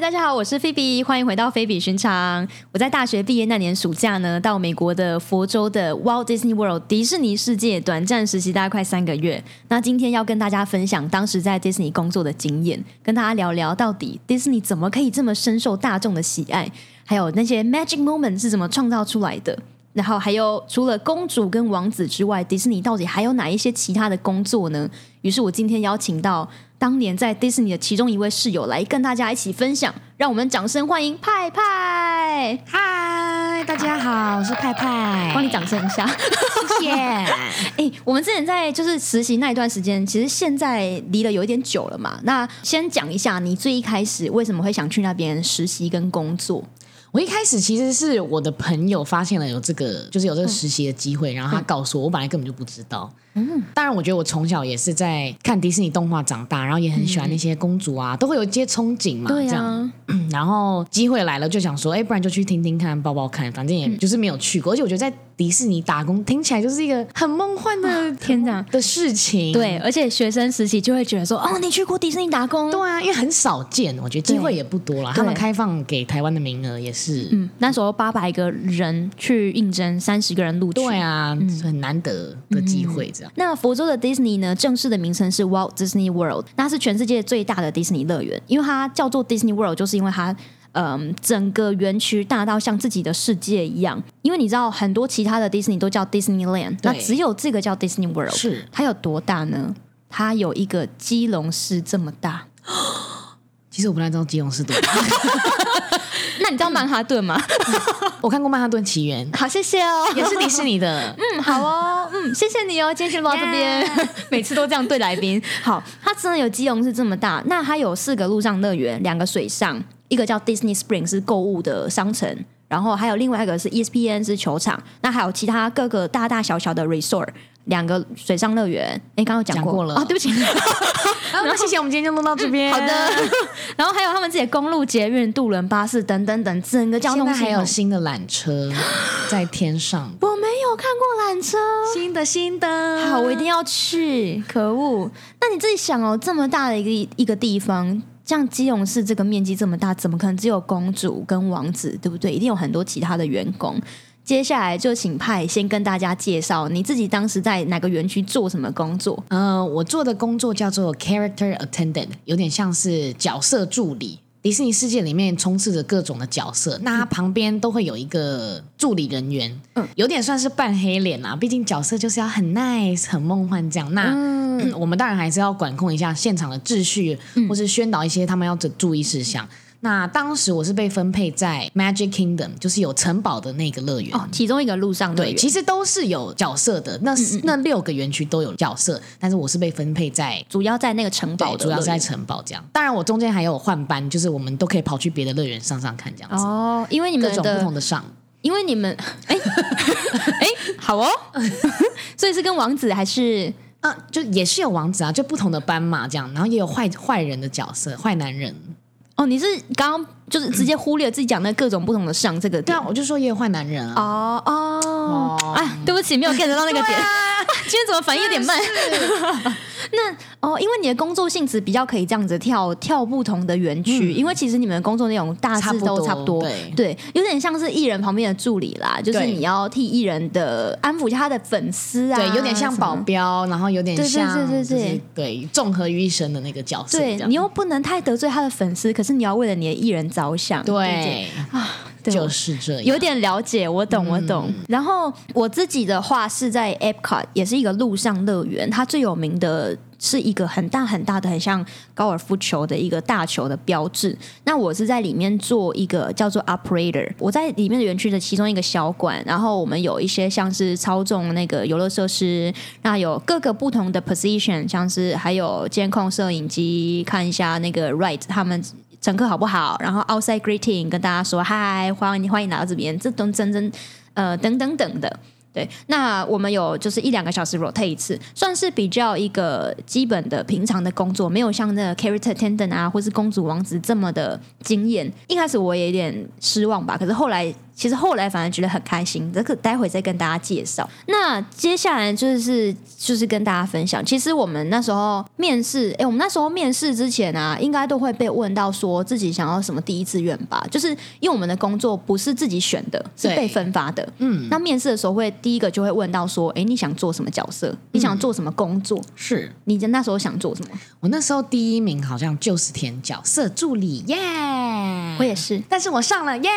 大家好，我是菲比，欢迎回到菲比寻常。我在大学毕业那年暑假呢，到美国的佛州的 Walt Disney World 迪士尼世界短暂实习，大概快三个月。那今天要跟大家分享当时在迪士尼工作的经验，跟大家聊聊到底迪士尼怎么可以这么深受大众的喜爱，还有那些 magic moment 是怎么创造出来的。然后还有除了公主跟王子之外，迪士尼到底还有哪一些其他的工作呢？于是我今天邀请到当年在迪士尼的其中一位室友来跟大家一起分享，让我们掌声欢迎派派！嗨，大家好，我是派派，帮你掌声一下，谢谢。哎，我们之前在就是实习那一段时间，其实现在离了有一点久了嘛。那先讲一下你最一开始为什么会想去那边实习跟工作？我一开始其实是我的朋友发现了有这个，就是有这个实习的机会，然后他告诉我，我本来根本就不知道。嗯，当然，我觉得我从小也是在看迪士尼动画长大，然后也很喜欢那些公主啊，都会有一些憧憬嘛。对啊，然后机会来了，就想说，哎，不然就去听听看，抱抱看，反正也就是没有去过。而且我觉得在迪士尼打工听起来就是一个很梦幻的天哪的事情。对，而且学生时期就会觉得说，哦，你去过迪士尼打工？对啊，因为很少见，我觉得机会也不多了。他们开放给台湾的名额也是，嗯，那时候八百个人去应征，三十个人录取。对啊，很难得的机会，这样。那福州的。Disney 呢，正式的名称是 Walt Disney World，那是全世界最大的迪士尼乐园。因为它叫做 Disney World，就是因为它，嗯，整个园区大到像自己的世界一样。因为你知道，很多其他的迪士尼都叫 Disneyland，那只有这个叫 Disney World。是它有多大呢？它有一个基隆市这么大。其实我不太知道基隆市多大。那你知道曼哈顿吗？我看过《曼哈顿起源》，好，谢谢哦，也是迪士尼的。嗯，好哦，嗯，谢谢你哦，今天先到这边，每次都这样对来宾。好，它真的有基隆市这么大，那它有四个陆上乐园，两个水上，一个叫 Disney Spring 是购物的商城，然后还有另外一个是 ESPN 是球场，那还有其他各个大大小小的 resort。两个水上乐园，哎，刚刚讲过了啊，对不起。然后谢谢，我们今天就录到这边。好的。然后还有他们自己的公路、捷运、渡轮、巴士等等等，整个交通还有新的缆车 在天上。我没有看过缆车，新的新的。好，我一定要去。可恶！那你自己想哦，这么大的一个一个地方，像基隆市这个面积这么大，怎么可能只有公主跟王子，对不对？一定有很多其他的员工。接下来就请派先跟大家介绍你自己当时在哪个园区做什么工作。嗯，我做的工作叫做 character attendant，有点像是角色助理。迪士尼世界里面充斥着各种的角色，那他旁边都会有一个助理人员，嗯，有点算是半黑脸啊。毕竟角色就是要很 nice、很梦幻这样。那 我们当然还是要管控一下现场的秩序，或是宣导一些他们要的注意事项。那当时我是被分配在 Magic Kingdom，就是有城堡的那个乐园，其中一个路上对，其实都是有角色的。那那六个园区都有角色，但是我是被分配在主要在那个城堡，主要在城堡这样。当然，我中间还有换班，就是我们都可以跑去别的乐园上上看这样子。哦，因为你们各种不同的上，因为你们 哎哎好哦，所以是跟王子还是啊？就也是有王子啊，就不同的斑马这样，然后也有坏坏人的角色，坏男人。哦，你是刚刚就是直接忽略自己讲那各种不同的上这个对啊，我就说也有坏男人啊。哦哦，哎，对不起，没有 get 到那个点。今天怎么反应有点慢？那哦，因为你的工作性质比较可以这样子跳跳不同的园区，因为其实你们的工作内容大致都差不多，对，对有点像是艺人旁边的助理啦，就是你要替艺人的安抚一下他的粉丝啊，对，有点像保镖，然后有点像对对对。对对综合于一身的那个角色，对你又不能太得罪他的粉丝，可是你要为了你的艺人着想，对。啊。就是这样，有点了解，我懂，我懂。然后我自己的话是在 Epcot，也是一个陆上乐园，它最有名的是一个很大很大的，很像高尔夫球的一个大球的标志。那我是在里面做一个叫做 Operator，我在里面的园区的其中一个小馆，然后我们有一些像是操纵那个游乐设施，那有各个不同的 position，像是还有监控摄影机，看一下那个 Right 他们。乘客好不好？然后 outside greeting 跟大家说嗨，欢迎欢迎来到这边，这都真真呃等等等的。对，那我们有就是一两个小时 rotate 一次，算是比较一个基本的平常的工作，没有像那个 character attendant 啊，或是公主王子这么的惊艳。一开始我也有点失望吧，可是后来。其实后来反而觉得很开心，这个待会再跟大家介绍。那接下来就是就是跟大家分享，其实我们那时候面试，哎，我们那时候面试之前啊，应该都会被问到说自己想要什么第一志愿吧？就是因为我们的工作不是自己选的，是被分发的。嗯，那面试的时候会第一个就会问到说，哎，你想做什么角色？你想做什么工作？是你那时候想做什么？我那时候第一名好像就是填角色助理耶，我也是，但是我上了耶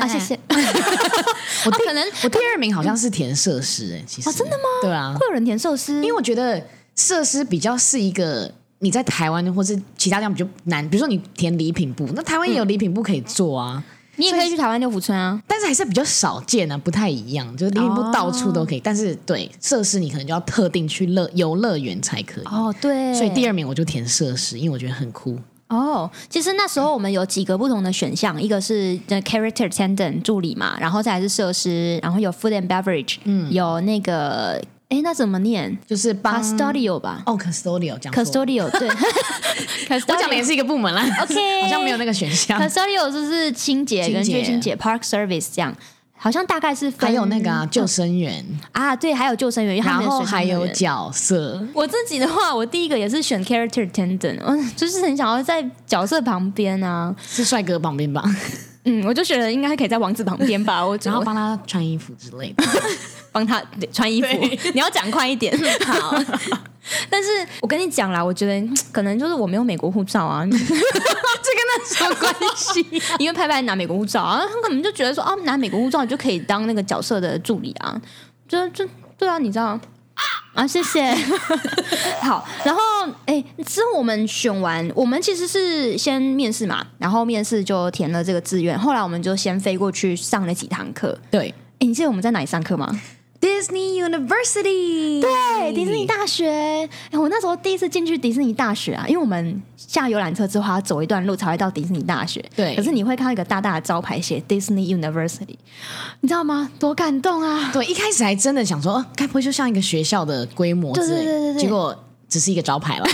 啊，谢谢。我可能我第二名好像是填设施哎，其实真的吗？对啊，会有人填设施，因为我觉得设施比较是一个你在台湾或是其他地方比较难，比如说你填礼品部，那台湾也有礼品部可以做啊，你也可以去台湾六福村啊，但是还是比较少见啊，不太一样，就是礼品部到处都可以，但是对设施你可能就要特定去乐游乐园才可以。哦，对，所以第二名我就填设施，因为我觉得很酷。哦，其实那时候我们有几个不同的选项，一个是 character attendant 助理嘛，然后再来是设施，然后有 food and beverage，嗯，有那个，哎，那怎么念？就是 custodial 吧？哦，custodial 讲 custodial 对，我讲的也是一个部门啦。OK，好像没有那个选项。custodial 就是清洁跟清洁 park service 这样。好像大概是还有那个救生员啊，对，还有救生员，然后还有角色。我自己的话，我第一个也是选 character attendant，嗯，就是很想要在角色旁边啊，是帅哥旁边吧？嗯，我就觉得应该可以在王子旁边吧，我然后帮他穿衣服之类的，帮他穿衣服。你要讲快一点，好。但是我跟你讲啦，我觉得可能就是我没有美国护照啊，那什么关系？因为拍拍拿美国护照啊，他可能就觉得说啊，拿美国护照你就可以当那个角色的助理啊，就就对啊，你知道啊？谢谢。好，然后哎，之后我们选完，我们其实是先面试嘛，然后面试就填了这个志愿，后来我们就先飞过去上了几堂课。对，哎，你记得我们在哪里上课吗？Disney University，对，迪士尼大学。哎，我那时候第一次进去迪士尼大学啊，因为我们下游览车之后要走一段路才会到迪士尼大学。对，可是你会看到一个大大的招牌写 Disney University，你知道吗？多感动啊！对，一开始还真的想说，该不会就像一个学校的规模之类？结果只是一个招牌了。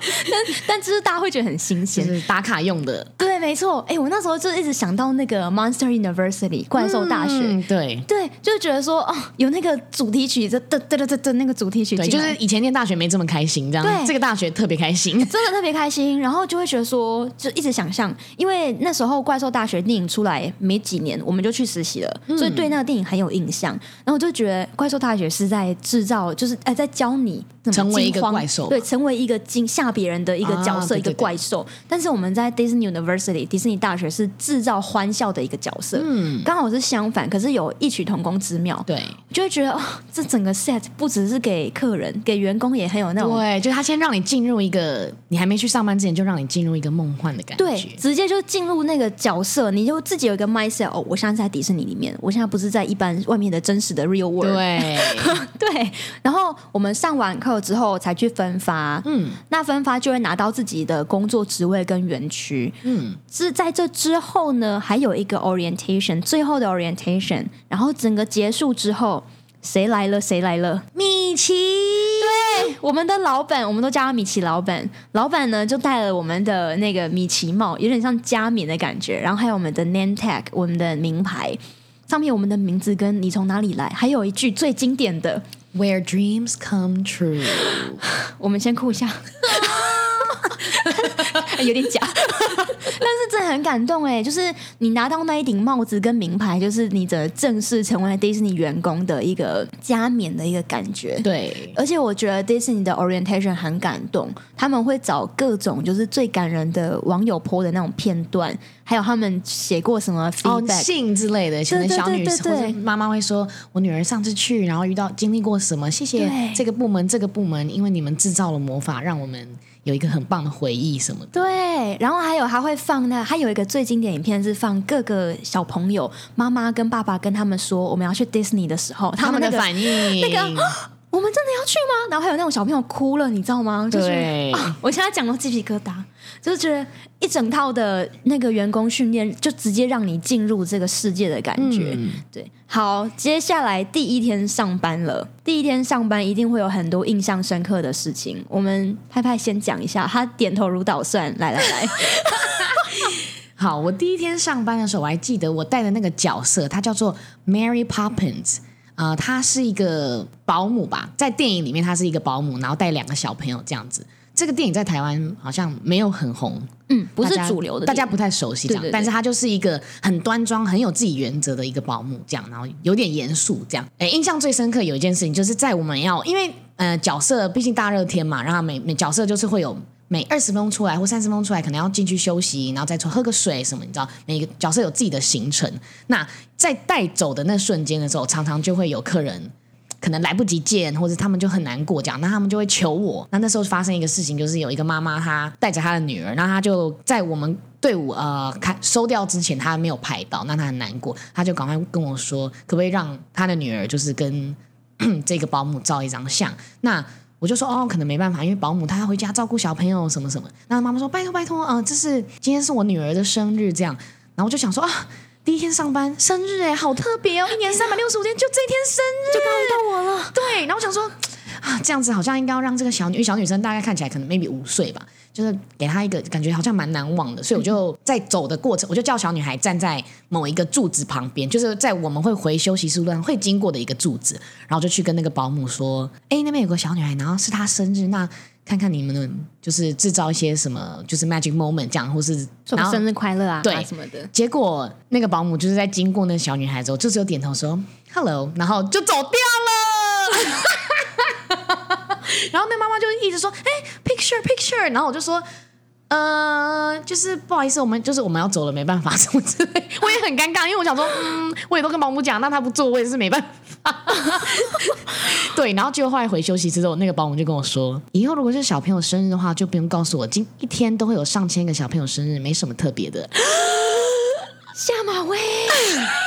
但但就是大家会觉得很新鲜，是打卡用的。对，没错。哎，我那时候就一直想到那个 Monster University 怪兽大学。对对，就是觉得说哦，有那个主题曲，这噔噔噔噔噔那个主题曲。对，就是以前念大学没这么开心，这样。对，这个大学特别开心，真的特别开心。然后就会觉得说，就一直想象，因为那时候怪兽大学电影出来没几年，我们就去实习了，所以对那个电影很有印象。然后我就觉得怪兽大学是在制造，就是哎，在教你成为一个怪兽，对，成为一个惊吓别人的一个角色，一个怪兽。但是我们在 Disney University 迪士尼大学是制造欢笑的一个角色，嗯，刚好是相反，可是有异曲同工之妙。对，就会觉得哦，这整个 set 不只是给客人，给员工也很有那种，对，就他先让你进入一个，你还没去上班之前就让你进入一个梦幻的感觉，对，直接就进入那个角色，你就自己有一个 mindset，哦，我现在在迪士尼里面，我现在不是在一般外面的真实的 real world，对，对。然后我们上完课之后才去分发，嗯，那分发就会拿到自己的工作职位跟园区，嗯，是在这之后呢，还有一个 orientation，最后的 orientation，然后整个结束之后，谁来了？谁来了？米奇，对，我们的老板，我们都叫他米奇老板。老板呢，就戴了我们的那个米奇帽，有点像加冕的感觉，然后还有我们的 name tag，我们的名牌，上面我们的名字跟你从哪里来，还有一句最经典的 Where dreams come true。我们先哭一下。有点假，但是真的很感动哎！就是你拿到那一顶帽子跟名牌，就是你的正式成为迪士尼员工的一个加冕的一个感觉。对，而且我觉得迪士尼的 orientation 很感动，他们会找各种就是最感人的网友 po 的那种片段，还有他们写过什么 feedback 信之类的，可能小女生妈妈会说：“我女儿上次去，然后遇到经历过什么？谢谢这个部门，这个部门，因为你们制造了魔法，让我们。”有一个很棒的回忆什么的，对，然后还有还会放那，还有一个最经典影片是放各个小朋友妈妈跟爸爸跟他们说我们要去 Disney 的时候，他们的反应，那个我们真的要去吗？然后还有那种小朋友哭了，你知道吗？对，我现在讲到鸡皮疙瘩。就是觉得一整套的那个员工训练，就直接让你进入这个世界的感觉。对，好，接下来第一天上班了。第一天上班一定会有很多印象深刻的事情。我们派派先讲一下，他点头如捣蒜。来来来。好，我第一天上班的时候，我还记得我带的那个角色，她叫做 Mary Poppins。呃，她是一个保姆吧，在电影里面她是一个保姆，然后带两个小朋友这样子。这个电影在台湾好像没有很红，嗯，不是主流的，大家不太熟悉这样。对对对但是她就是一个很端庄、很有自己原则的一个保姆，这样，然后有点严肃这样。哎，印象最深刻有一件事情，就是在我们要因为呃角色毕竟大热天嘛，然后每每角色就是会有。每二十分钟出来或三十分钟出来，可能要进去休息，然后再出喝个水什么，你知道，每个角色有自己的行程。那在带走的那瞬间的时候，常常就会有客人可能来不及见，或者他们就很难过，这样，那他们就会求我。那那时候发生一个事情，就是有一个妈妈，她带着她的女儿，那她就在我们队伍呃开收掉之前，她没有拍到，那她很难过，她就赶快跟我说，可不可以让她的女儿就是跟这个保姆照一张相？那我就说哦，可能没办法，因为保姆她要回家照顾小朋友什么什么。那妈妈说拜托拜托，呃，这是今天是我女儿的生日，这样。然后我就想说啊，第一天上班生日哎，好特别哦，一年三百六十五天就这天生日，就刚遇到我了。对，然后我想说啊，这样子好像应该要让这个小女小女生大概看起来可能 maybe 五岁吧，就是给她一个感觉好像蛮难忘的，所以我就在走的过程，我就叫小女孩站在某一个柱子旁边，就是在我们会回休息室路上会经过的一个柱子，然后就去跟那个保姆说，哎，那边有个小女孩，然后是她生日，那看看你们能就是制造一些什么，就是 magic moment 这样，或是然后生日快乐啊，对啊什么的。结果那个保姆就是在经过那个小女孩之后，就只有点头说 “hello”，然后就走掉了。然后那妈妈就一直说：“哎、p i c t u r e picture。”然后我就说：“呃，就是不好意思，我们就是我们要走了，没办法什么之类。”我也很尴尬，因为我想说，嗯，我也都跟保姆讲，那他不做，我也是没办法。对，然后结果后来回休息之后，那个保姆就跟我说：“以后如果是小朋友生日的话，就不用告诉我，今一天都会有上千个小朋友生日，没什么特别的。”下马威，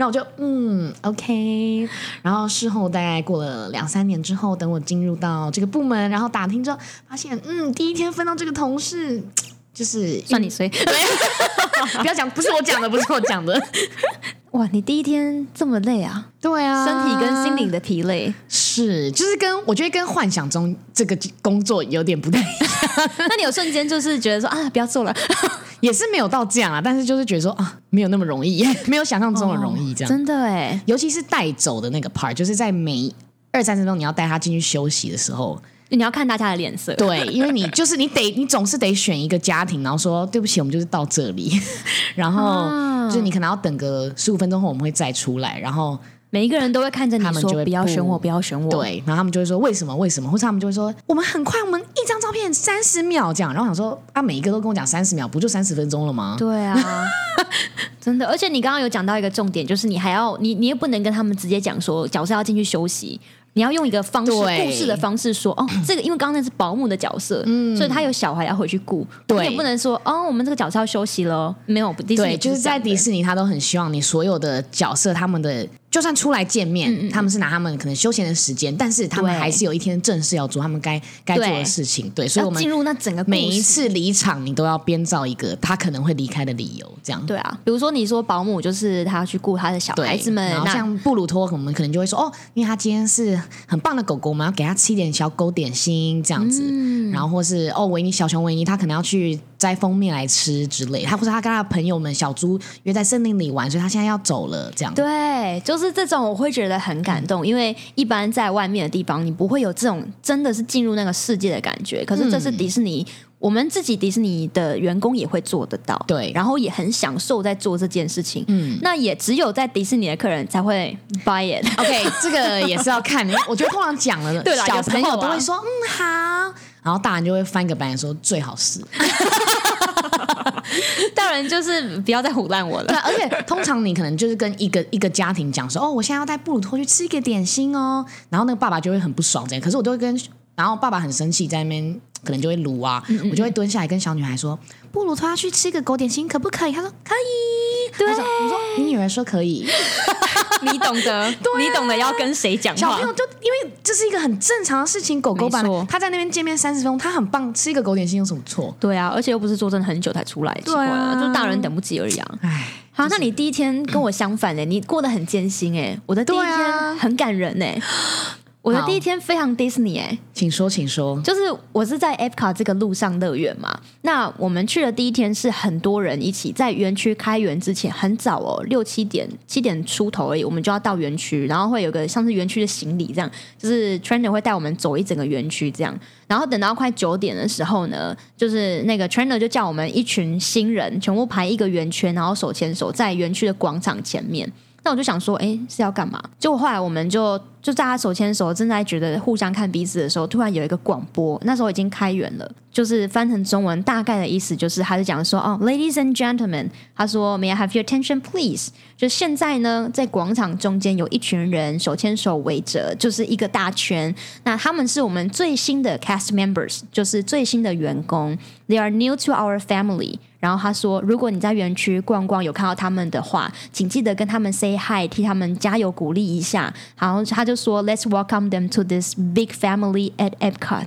然后我就嗯，OK。然后事后大概过了两三年之后，等我进入到这个部门，然后打听之后，发现嗯，第一天分到这个同事，就是算你衰。不要讲，不是我讲的，不是我讲的。哇，你第一天这么累啊，对啊，身体跟心灵的疲累。是，就是跟我觉得跟幻想中这个工作有点不太一样，那你有瞬间就是觉得说啊，不要做了，也是没有到这样啊，但是就是觉得说啊，没有那么容易，没有想象中的容易这样。真的哎，尤其是带走的那个 part，就是在每二三十分钟你要带他进去休息的时候，你要看大家的脸色。对，因为你 就是你得你总是得选一个家庭，然后说对不起，我们就是到这里，然后啊就是你可能要等个十五分钟后我们会再出来，然后每一个人都会看着你说他们就会不不要选我，不要选我。，对，然后他们就会说为什么为什么，或者他们就会说我们很快，我们一张照片三十秒这样，然后我想说啊，每一个都跟我讲三十秒，不就三十分钟了吗？对啊，真的。而且你刚刚有讲到一个重点，就是你还要你你也不能跟他们直接讲说角色要进去休息。你要用一个方式，故事的方式说哦，这个因为刚刚那是保姆的角色，所以他有小孩要回去顾，嗯对。你也不能说哦，我们这个角色要休息了，没有，迪士尼对，就是在迪，士尼，他都很希望你所有的角色，他们的就算出来见面，他们是拿他们可能休闲的时间，但是他们还是有一天正事要做，他们该该做的事情。对，所以我们进入那整个每一次离场，你都要编造一个他可能会离开的理由，这样。对啊，比如说你说保姆就是他要去顾他的小孩子们，然后那像布鲁托，我们可能就会说哦，因为他今天是很棒的狗狗，我们要给他吃一点小狗点心这样子。嗯然后或是哦，维尼小熊维尼，他可能要去摘蜂蜜来吃之类，他或者他跟他的朋友们小猪约在森林里玩，所以他现在要走了这样。对，就是这种我会觉得很感动，因为一般在外面的地方，你不会有这种真的是进入那个世界的感觉。可是这是迪士尼，我们自己迪士尼的员工也会做得到，对然后也很享受在做这件事情。嗯，那也只有在迪士尼的客人才会 buy it。OK，这个也是要看，我觉得通常讲了，对了小朋友都会说嗯好，然后大人就会翻个白眼说最好是。大人就是不要再唬烂我对，了。而且通常你可能就是跟一个一个家庭讲说，哦，我现在要带布鲁托去吃一个点心哦，然后那个爸爸就会很不爽这样，可是我都会跟，然后爸爸很生气，在那边可能就会撸啊，我就会蹲下来跟小女孩说，布鲁托要去吃一个狗点心，可不可以？他说可以。对我说你女儿说可以，你懂得，你懂得要跟谁讲话小朋。友就因为这是一个很正常的事情，狗狗版他在那边见面三十分钟，他很棒，吃一个狗点心有什么错？对啊，而且又不是坐真的很久才出来，奇怪对啊就是大人等不及而已啊。唉，好，那你第一天跟我相反呢、你过得很艰辛哎、我的第一天很感人哎、我的第一天非常 Disney 哎、请说，请说。就是我是在 Epcot 这个路上乐园嘛，那我们去的第一天是很多人一起在园区开园之前很早哦，六七点七点出头而已，我们就要到园区，然后会有个像是园区的行李这样，就是 trainer 会带我们走一整个园区这样，然后等到快九点的时候呢，就是那个 trainer 就叫我们一群新人全部排一个圆圈，然后手牵手在园区的广场前面。那我就想说，哎，是要干嘛？结果后来我们就就大家手牵手，正在觉得互相看彼此的时候，突然有一个广播，那时候已经开园了，就是翻成中文，大概的意思就是，他就讲说，哦，Ladies and gentlemen，他说，May I have your attention, please？就现在呢，在广场中间有一群人手牵手围着，就是一个大圈。那他们是我们最新的 cast members，就是最新的员工，They are new to our family。然后他说，如果你在园区逛逛有看到他们的话，请记得跟他们 say hi，替他们加油鼓励一下。然后他就说，Let's welcome them to this big family at Epcot。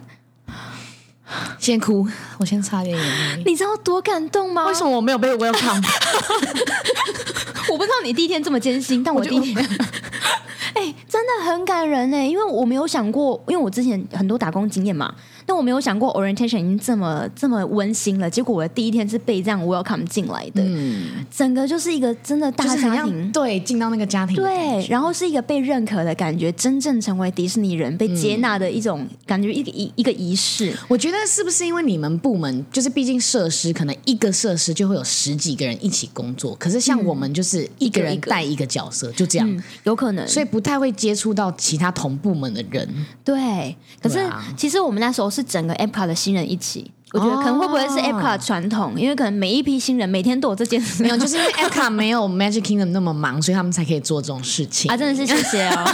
先哭，我先擦点眼泪。你知道多感动吗？为什么我没有被 welcome？我不知道你第一天这么艰辛，但我第一天，哎、真的很感人哎，因为我没有想过，因为我之前很多打工经验嘛，但我没有想过 orientation 已经这么这么温馨了。结果我的第一天是被这样 welcome 进来的，嗯整个就是一个真的大家庭。对进到那个家庭对，然后是一个被认可的感觉，真正成为迪士尼人、被接纳的一种感觉，一个一一个仪式。我觉得是不是因为你们部门就是毕竟设施可能一个设施就会有十几个人一起工作，可是像我们就是一个人带一个角色，就这样，嗯，有可能，所以不太会接触到其他同部门的人。对，可是、啊其实我们那时候是整个 Epcot 的新人一起，我觉得可能会不会是哦。Epcot 传统，因为可能每一批新人每天都有这件事。没有，就是因为 epa 没有 Magic Kingdom 那么忙，所以他们才可以做这种事情。啊，真的是谢谢哦。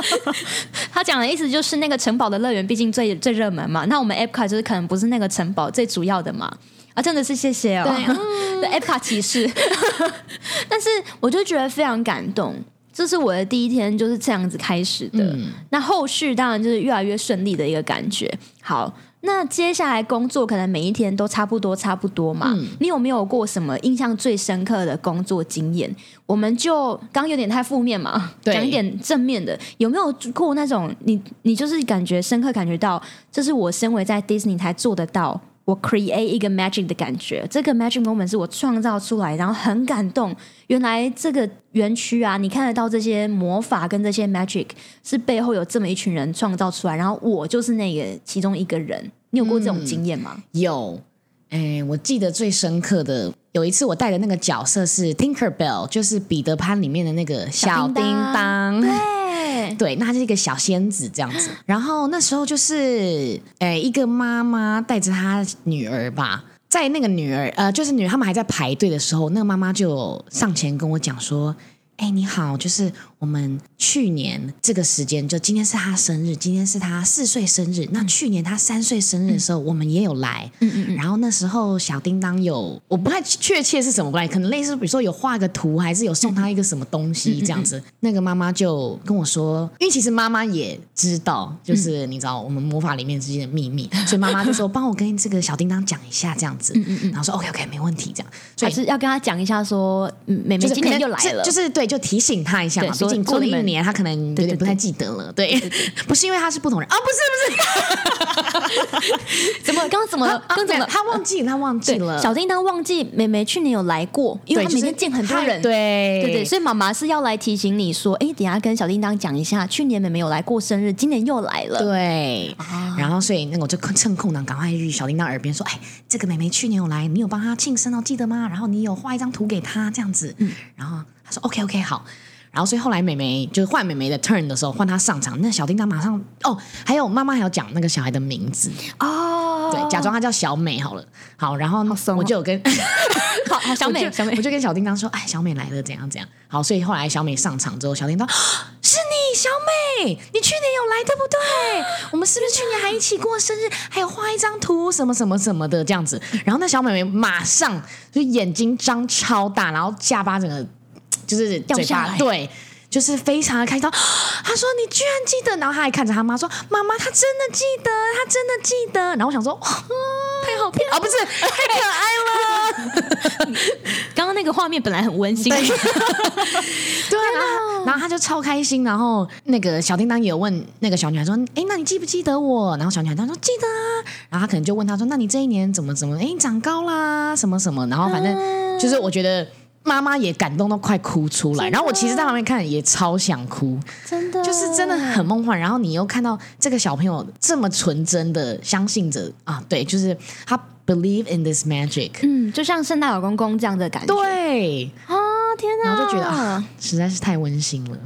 他讲的意思就是那个城堡的乐园毕竟最最热门嘛，那我们 Epcot 就是可能不是那个城堡最主要的嘛。啊，真的是谢谢哦，对 Epcot 骑士。但是我就觉得非常感动，这是我的第一天就是这样子开始的。那后续当然就是越来越顺利的一个感觉。好，那接下来工作可能每一天都差不多差不多嘛。你有没有过什么印象最深刻的工作经验？我们就刚刚有点太负面嘛，讲一点正面的。有没有过那种你你就是感觉深刻感觉到，这是我身为在 Disney 才做得到。我 create 一个 magic 的感觉，这个 magic moment 是我创造出来，然后很感动。原来这个园区啊，你看得到这些魔法跟这些 magic 是背后有这么一群人创造出来，然后我就是那个其中一个人。你有过这种经验吗？有，哎，我记得最深刻的有一次，我带的那个角色是 Tinker Bell，就是彼得潘里面的那个小叮当。对，对，那她是一个小仙子这样子。然后那时候就是，诶，一个妈妈带着她女儿吧，在那个女儿呃，就是女儿他们还在排队的时候，那个妈妈就上前跟我讲说：“哎，你好，就是我们去年这个时间，就今天是他生日，今天是他四岁生日。那去年他三岁生日的时候，我们也有来。嗯嗯嗯，然后那时候小叮当有，我不太确切是什么关系，可能类似比如说有画个图，还是有送他一个什么东西这样子。那个妈妈就跟我说，因为其实妈妈也知道，就是你知道我们魔法里面之间的秘密，所以妈妈就说帮我跟这个小叮当讲一下这样子。嗯嗯然后说 OK OK 没问题这样，所以还是要跟他讲一下说，嗯，妹妹今天又来了，就就是对，就提醒他一下嘛。竟过了一年，他可能有点不太记得了。对，不是因为他是不同人啊，不是不是，怎么刚刚怎么刚怎么他忘记了，他忘记了。小叮当忘记妹妹去年有来过，因为对就是她每天见很多人。对对对，所以妈妈是要来提醒你说，哎，等下跟小叮当讲一下，去年妹妹有来过生日，今年又来了。对，然后所以那我就趁空档赶快去小叮当耳边说：“哎，这个妹妹去年有来，你有帮她庆生哦，记得吗？然后你有画一张图给她这样子。”然后她说：“OK OK 好。”然后所以后来妹妹就是换妹妹的 turn 的时候，换她上场，那小叮当马上哦，还有妈妈还要讲那个小孩的名字，哦，对，假装她叫小美好了。好，然后怂哦我就有跟 好好小美小美我就跟小叮当说：“哎，小美来了，怎样怎样。”好，所以后来小美上场之后，小叮当 是你，小美，你去年有来对不对？我们是不是去年还一起过生日，还有画一张图，什么什么什么的这样子？然后那小美眉马上就眼睛张超大，然后下巴整个就是嘴掉下来巴对。就是非常的开心，她说你居然记得，然后她还看着她妈说：“妈妈，她真的记得，她真的记得。”然后我想说，哇太好骗啊，不是太可爱了。刚刚那个画面本来很温馨，对啊，然后然后他就超开心，然后那个小叮当也有问那个小女孩说：“哎，那你记不记得我？”然后小女孩她说：“记得啊。”然后他可能就问他说：“那你这一年怎么怎么？哎，长高啦，什么什么？”然后反正就是我觉得妈妈也感动到快哭出来。然后我其实在旁边看也超想哭，真的就是真的很梦幻。然后你又看到这个小朋友这么纯真的相信着啊，对，就是他 believe in this magic，嗯，就像圣诞老公公这样的感觉。对，啊，天哪！然后就觉得啊，实在是太温馨了。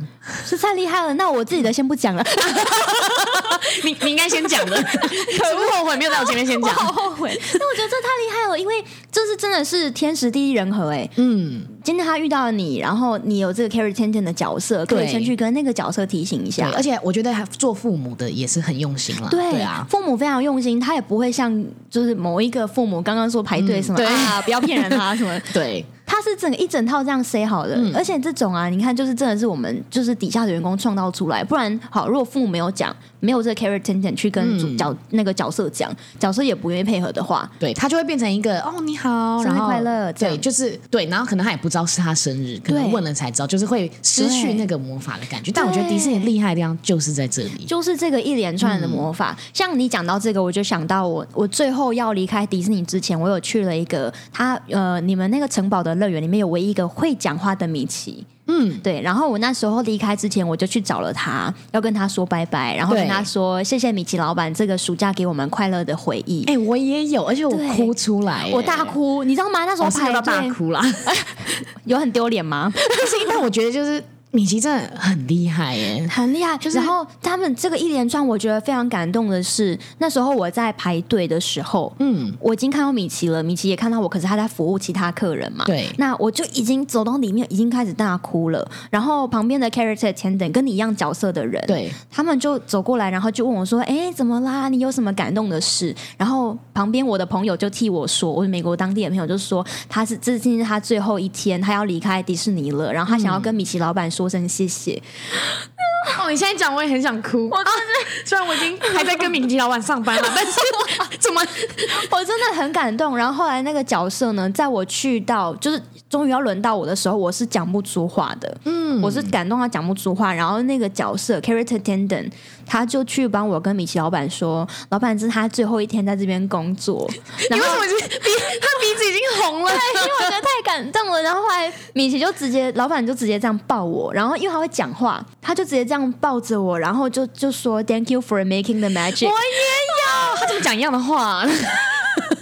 是太厉害了。那我自己的先不讲了，你你应该先讲的，是不是后悔没有在我前面先我讲？好 后悔。那我觉得这太厉害了，因为这是真的是天时地利人和哎。嗯，今天他遇到了你，然后你有这个 Carrie Tanton 的角色，可以先去跟那个角色提醒一，下。而且我觉得还做父母的也是很用心了。对啊，父母非常用心，他也不会像就是某一个父母刚刚说排队什么、嗯对啊，不要骗人啊什么，对，他是整个一整套这样塞好的，嗯。而且这种啊，你看就是真的是我们就是底下的员工创造出来，不然好，如果父母没有讲，没有这个 character tension 去跟主嗯角、那个角色讲，角色也不愿意配合的话，对他就会变成一个哦你好，生日快乐对，就是对，然后可能他也不知道是他生日，可能对问了才知道，就是会失去那个魔法的感觉。但我觉得迪士尼厉害的地方就是在这里，就是这个一连串的魔法。像你讲到这个，我就想到我我最后要离开迪士尼之前，我有去了一个他呃你们那个城堡的乐园里面有唯一一个会讲话的米奇。嗯，对，然后我那时候离开之前，我就去找了他，要跟他说拜拜，然后跟他说谢谢米奇老板这个暑假给我们快乐的回忆。哎，我也有，而且我哭出来，我大哭，你知道吗？那时候我大哭啦。有很丢脸吗？但是，但我觉得就是米奇真的很厉害耶，很厉害。就是然后他们这个一连串，我觉得非常感动的是，那时候我在排队的时候，嗯，我已经看到米奇了，米奇也看到我，可是他在服务其他客人嘛。对那我就已经走到里面，已经开始大哭了。然后旁边的 character attendant 跟你一样角色的人，对，他们就走过来，然后就问我说：“哎，怎么啦？你有什么感动的事？”然后旁边我的朋友就替我说，我美国当地的朋友就说，他是这是今天他最后一天，他要离开迪士尼了，然后他想要跟米奇老板说声谢谢。哦，你现在讲我也很想哭。我真的，虽然我已经还在跟明基老板上班了，但是怎么？我真的很感动。然后后来那个角色呢，在我去到就是终于要轮到我的时候，我是讲不出话的。嗯，我是感动到讲不出话，然后那个角色 character attendant 他就去帮我跟米奇老板说，老板这是他最后一天在这边工作，然后你为什么是 鼻？他鼻子已经红了。对，因为我觉得太感动了。然后后来米奇就直接，老板就直接这样抱我，然后因为他会讲话，他就直接这样抱着我，然后就就说 Thank you for making the magic 我。也有，他怎么讲一样的话？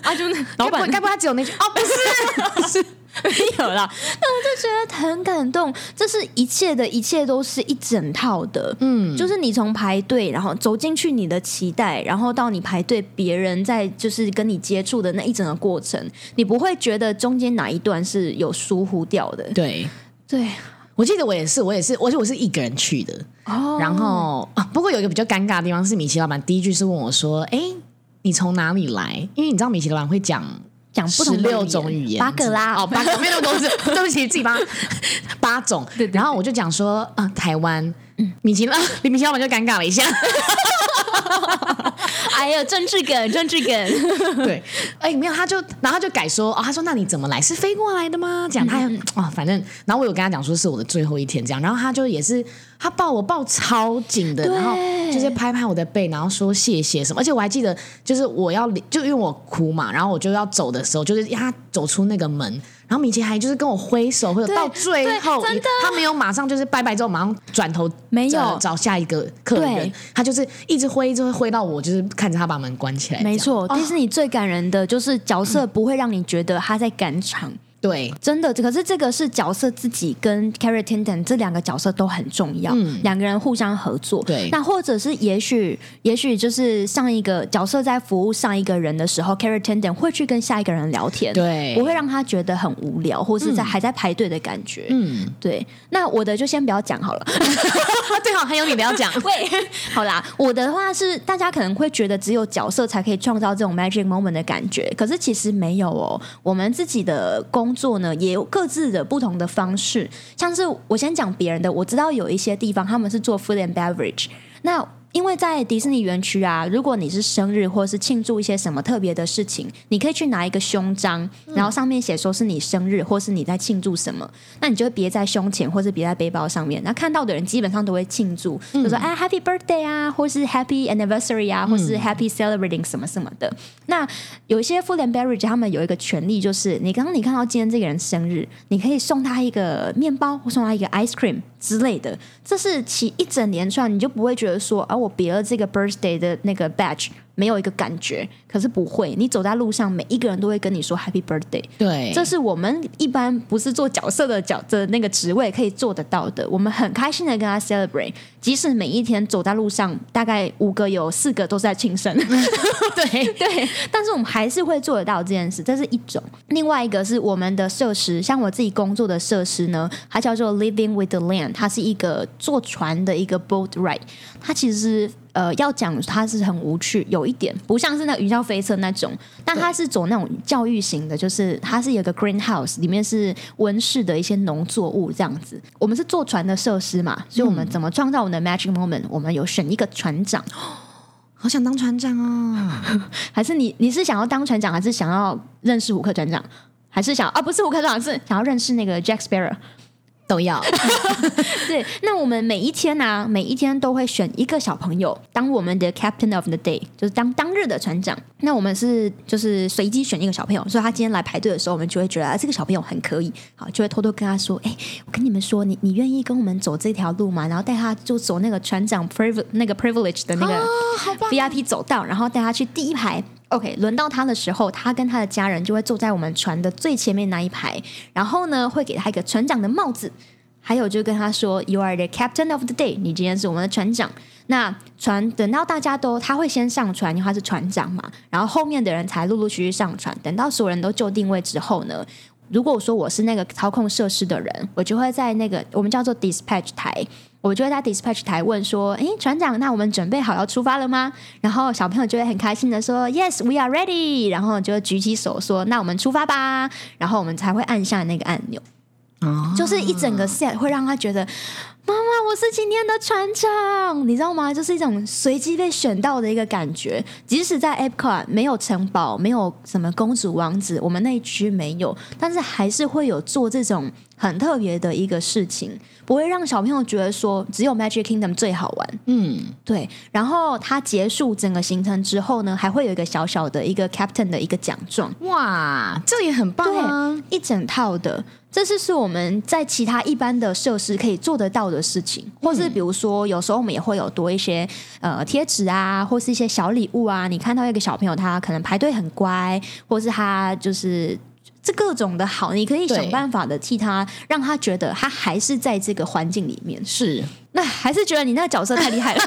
啊，就老板该不会该只有那句？哦，不是，不是。没 有啦，那我就觉得很感动。这是一切的一切都是一整套的，嗯，就是你从排队，然后走进去你的期待，然后到你排队，别人在就是跟你接触的那一整个过程，你不会觉得中间哪一段是有疏忽掉的。对。对，我记得我也是，我也是，而且我是一个人去的。哦然后啊，不过有一个比较尴尬的地方是，米奇老板第一句是问我说：“哎，你从哪里来？”因为你知道米奇老板会讲讲不同六种语言，八个啦，哦，八个没有那么多字，对不起，自己八八种。对对然后我就讲说，啊、台湾，米奇老 米奇老板就尴尬了一下，哎呀，政治梗，政治梗，对，哎，没有，他就然后他就改说，哦，他说那你怎么来？是飞过来的吗？这样，他嗯。哦，反正，然后我有跟他讲说是我的最后一天这样，然后他就也是他抱我抱超紧的，然后就是拍拍我的背，然后说谢谢什么，而且我还记得就是我要就因为我哭嘛，然后我就要走的时候，就是他走出那个门，然后米奇还就是跟我挥手，或者到最后真的。他没有马上就是拜拜之后马上转头没有。呃找下一个客人，他就是一直挥，一直挥挥到我就是看着他把门关起来，没错，迪士尼最感人的就是角色不会让你觉得他在赶场。对。真的，可是这个是角色自己跟 character attendant 这两个角色都很重要，嗯两个人互相合作。对那或者是也许，也许就是上一个角色在服务上一个人的时候，character attendant 会去跟下一个人聊天，对不会让他觉得很无聊，或是在、还在排队的感觉。嗯，对，那我的就先不要讲好了。啊，对好，还有你不要讲，喂，好啦，我的话是大家可能会觉得只有角色才可以创造这种 magic moment 的感觉，可是其实没有哦。我们自己的工工作呢，也有各自的不同的方式。像是我先讲别人的，我知道有一些地方他们是做 food and beverage，那因为在迪士尼园区啊，如果你是生日或是庆祝一些什么特别的事情，你可以去拿一个胸章，然后上面写说是你生日或是你在庆祝什么，那你就会别在胸前或是别在背包上面，那看到的人基本上都会庆祝，就说哎 Happy Birthday 啊，或是 Happy Anniversary 啊，或是 Happy Celebrating 什么什么的。那有一些 Food and Beverage 他们有一个权利，就是你刚刚你看到今天这个人生日，你可以送他一个面包或送他一个 ice cream 之类的，这是起一整连串，你就不会觉得说啊，我别了这个 birthday 的那个 badge 没有一个感觉，可是不会，你走在路上，每一个人都会跟你说 Happy Birthday。对，这是我们一般不是做角色的角的那个职位可以做得到的。我们很开心的跟他 celebrate，即使每一天走在路上，大概五个有四个都是在庆生。对 对，但是我们还是会做得到这件事，这是一种。另外一个是我们的设施，像我自己工作的设施呢，它叫做 Living with the Land，它是一个坐船的一个 boat ride，它其实。呃，要讲它是很无趣，有一点不像是那云霄飞车那种，但它是走那种教育型的，就是它是有个 greenhouse，里面是温室的一些农作物这样子。我们是坐船的设施嘛，所以我们怎么创造我们的 magic moment？我们有选一个船长，好想当船长啊！还是你你是想要当船长，还是想要认识胡克船长，还是想啊不是胡克船长，是想要认识那个 Jack Sparrow？都要 对，那我们每一天呢，每一天都会选一个小朋友当我们的 Captain of the Day，就是当当日的船长。那我们是就是随机选一个小朋友，所以他今天来排队的时候，我们就会觉得啊，这个小朋友很可以，好，就会偷偷跟他说：“哎，我跟你们说，你你愿意跟我们走这条路吗？然后带他就走那个船长 privilege 那个 privilege 的那个 VIP 走道，然后带他去第一排。” OK，轮到他的时候，他跟他的家人就会坐在我们船的最前面那一排，然后呢，会给他一个船长的帽子，还有就跟他说：“You are the captain of the day，你今天是我们的船长。”那船等到大家都，他会先上船，因为他是船长嘛，然后后面的人才陆陆续续上船。等到所有人都就定位之后呢，如果说我是那个操控设施的人，我就会在那个我们叫做 dispatch 台。我就会在 dispatch 台问说：“诶，船长，那我们准备好要出发了吗？”然后小朋友就会很开心的说：“Yes, we are ready。”然后就举起手说：“那我们出发吧。”然后我们才会按下那个按钮。哦，就是一整个 set 会让他觉得。妈妈，我是今天的船长，你知道吗？就是一种随机被选到的一个感觉。即使在 Epcot 没有城堡，没有什么公主王子，我们那一区没有，但是还是会有做这种很特别的一个事情，不会让小朋友觉得说只有 Magic Kingdom 最好玩。嗯，对。然后他结束整个行程之后呢，还会有一个小小的一个 Captain 的一个奖状。哇，这也很棒啊！一整套的。这是是我们在其他一般的设施可以做得到的事情，或是比如说，有时候我们也会有多一些呃贴纸啊，或是一些小礼物啊。你看到一个小朋友，他可能排队很乖，或是他就是这各种的好，你可以想办法的替他，让他觉得他还是在这个环境里面。是，那还是觉得你那个角色太厉害了，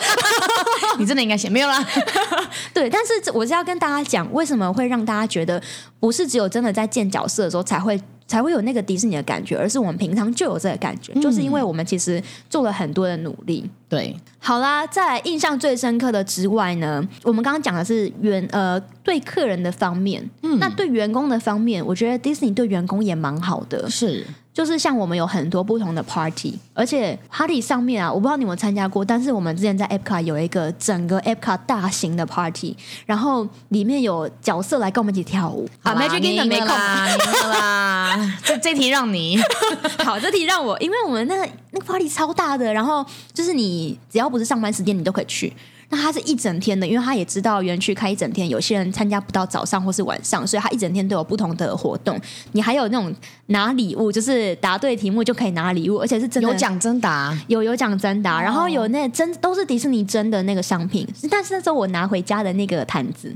你真的应该写没有啦。对，但是我是要跟大家讲，为什么会让大家觉得不是只有真的在建角色的时候才会。才会有那个迪士尼的感觉，而是我们平常就有这个感觉，就是因为我们其实做了很多的努力。对，好啦，在印象最深刻的之外呢，我们刚刚讲的是员呃对客人的方面，嗯，那对员工的方面，我觉得迪士尼对员工也蛮好的，是。就是像我们有很多不同的 party，而且 party 上面啊，我不知道你们参加过，但是我们之前在 Epcot 有一个整个 Epcot 大型的 party，然后里面有角色来跟我们一起跳舞。啊，Magic Kingdom 没空啦，赢啦。这这题让你，好，这题让我，因为我们那个那个 party 超大的，然后就是你只要不是上班时间，你都可以去。那他是一整天的，因为他也知道园区开一整天，有些人参加不到早上或是晚上，所以他一整天都有不同的活动。你还有那种拿礼物，就是答对题目就可以拿礼物，而且是真的有奖真答，有有奖真答，然后有那真都是迪士尼真的那个商品。但是那时候我拿回家的那个毯子，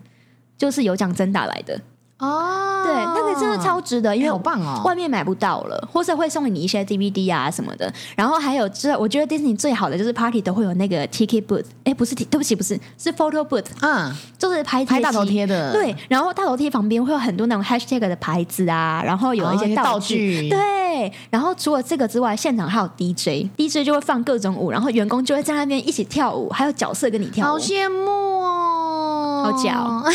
就是有奖真答来的。哦，对，那个真的超值得，因为好棒哦，外面买不到了，或者会送给你一些 DVD 啊什么的。然后还有，这我觉得迪士尼最好的就是 Party 都会有那个 Ticket Booth，哎，不是，对不起，不是，是 Photo Booth，嗯，就是拍拍大头贴的，对。然后大头贴旁边会有很多那种 Hashtag 的牌子啊，然后有一些道具，对。然后除了这个之外，现场还有 DJ，DJ 就会放各种舞，然后员工就会在那边一起跳舞，还有角色跟你跳舞，好羡慕脚，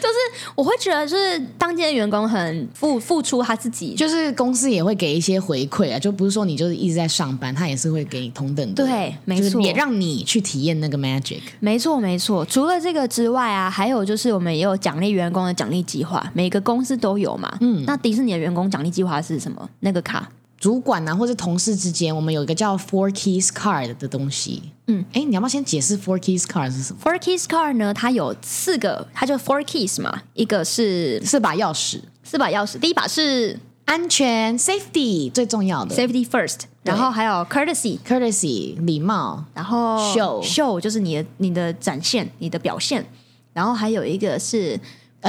就是我会觉得，就是当今的员工很付付出他自己，就是公司也会给一些回馈啊，就不是说你就是一直在上班，他也是会给你同等的，对没错就是也让你去体验那个 magic。没错，没错。除了这个之外啊，还有就是我们也有奖励员工的奖励计划，每个公司都有嘛。嗯，那迪士尼的员工奖励计划是什么？那个卡。主管啊，或者同事之间，我们有一个叫 Four Keys Card 的东西。嗯，哎，你要不要先解释 Four Keys Card 是什么？Four Keys Card 呢，它有四个，它就 Four Keys 嘛，一个是四把钥匙，四把钥匙，第一把是安全 Safety 最重要的 Safety First，然后还有 Courtesy，Courtesy 礼貌，然后 Show Show 就是你的你的展现，你的表现，然后还有一个是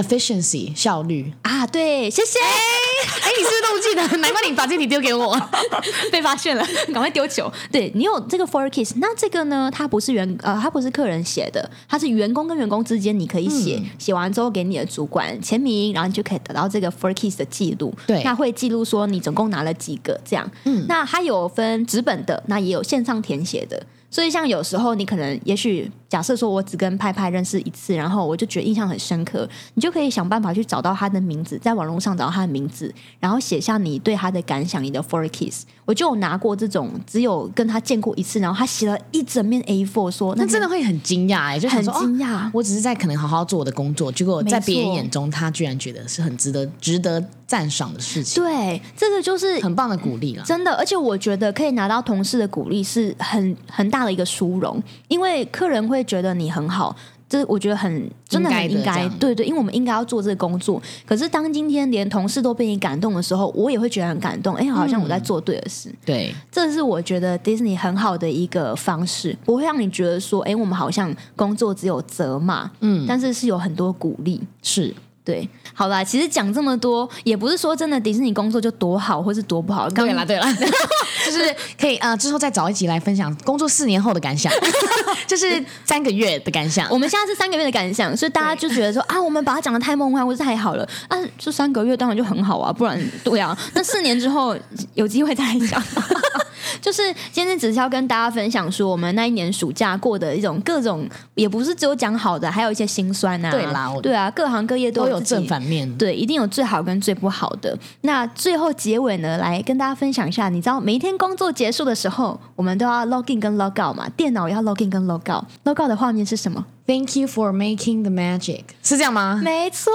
Efficiency 效率。啊，对，谢谢。哎，你是不是都不记得？难怪你把这题丢给我。被发现了，赶快丢球。对你有这个 four kiss，那这个呢？它不是员呃，它不是客人写的，它是员工跟员工之间你可以写，嗯写完之后给你的主管签名，然后你就可以得到这个 four kiss 的记录。对那会记录说你总共拿了几个这样。嗯，那它有分纸本的，那也有线上填写的。所以，像有时候你可能，也许假设说我只跟派派认识一次，然后我就觉得印象很深刻，你就可以想办法去找到他的名字，在网络上找到他的名字，然后写下你对他的感想，你的 four kiss。我就有拿过这种，只有跟他见过一次，然后他写了一整面 A4，说那真的会很惊讶哎，就很惊讶。我只是在可能好好做我的工作，结果在别人眼中，他居然觉得是很值得、值得赞赏的事情，对，这个就是很棒的鼓励了。真的，而且我觉得可以拿到同事的鼓励是很很大的一个殊荣，因为客人会觉得你很好。这我觉得很真的很应该，对对，因为我们应该要做这个工作。可是当今天连同事都被你感动的时候，我也会觉得很感动。哎，好像我在做对的事。对，这是我觉得 Disney 很好的一个方式，不会让你觉得说，哎，我们好像工作只有责骂，嗯，但是是有很多鼓励。是对，好啦，其实讲这么多，也不是说真的迪士尼工作就多好，或是多不好。刚对啦，对啦，就是可以呃，之后再找一集来分享工作四年后的感想，就是三个月的感想。我们现在是三个月的感想，所以大家就觉得说啊，我们把它讲的太梦幻或是太好了啊，就三个月当然就很好啊，不然对啊，那四年之后有机会再来讲。就是今天只是要跟大家分享说，我们那一年暑假过的一种各种，也不是只有讲好的，还有一些心酸啊。对啦我对啊，各行各业都都有正反面，对，一定有最好跟最不好的。那最后结尾呢，来跟大家分享一下，你知道每一天工作结束的时候，我们都要 log in 跟 log out 嘛，电脑也要 log in 跟 log out。log out 的画面是什么？Thank you for making the magic，是这样吗？没错，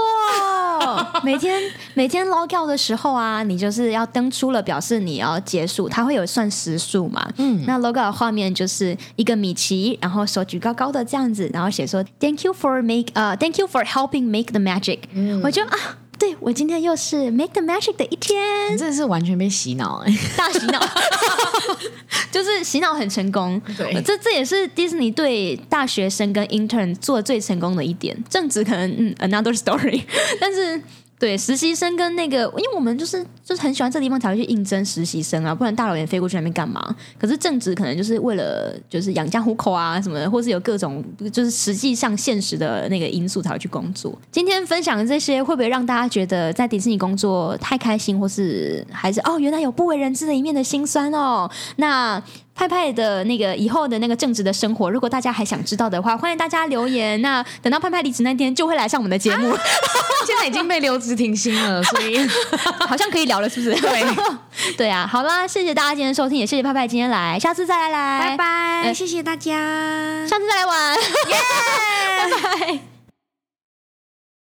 每天每天 log out 的时候啊，你就是要登出了，表示你要结束，它会有算时数嘛。嗯，那 log out 的画面就是一个米奇，然后手举高高的这样子，然后写说 Thank you for make 呃、Thank you for helping make the magic、我就啊。对我今天又是 make the magic 的一天，你真的是完全被洗脑哎、大洗脑，就是洗脑很成功。对。这这也是迪士尼对大学生跟 intern 做最成功的一点。正职可能嗯 another story，但是对实习生跟那个，因为我们就是就是很喜欢这地方才会去应征实习生啊，不然大老远飞过去那边干嘛？可是正职可能就是为了就是养家糊口啊什么的，或是有各种就是实际上现实的那个因素才会去工作。今天分享的这些会不会让大家觉得在迪士尼工作太开心，或是还是哦原来有不为人知的一面的辛酸哦？那派派的那个以后的那个正直的生活，如果大家还想知道的话，欢迎大家留言。那等到派派离职那天，就会来上我们的节目，现在已经被留职停薪了，所以 好像可以聊了，是不是？对，对啊。好啦，谢谢大家今天收听，也谢谢派派今天来，下次再来来，拜拜，呃谢谢大家。下次再来玩，耶，拜拜。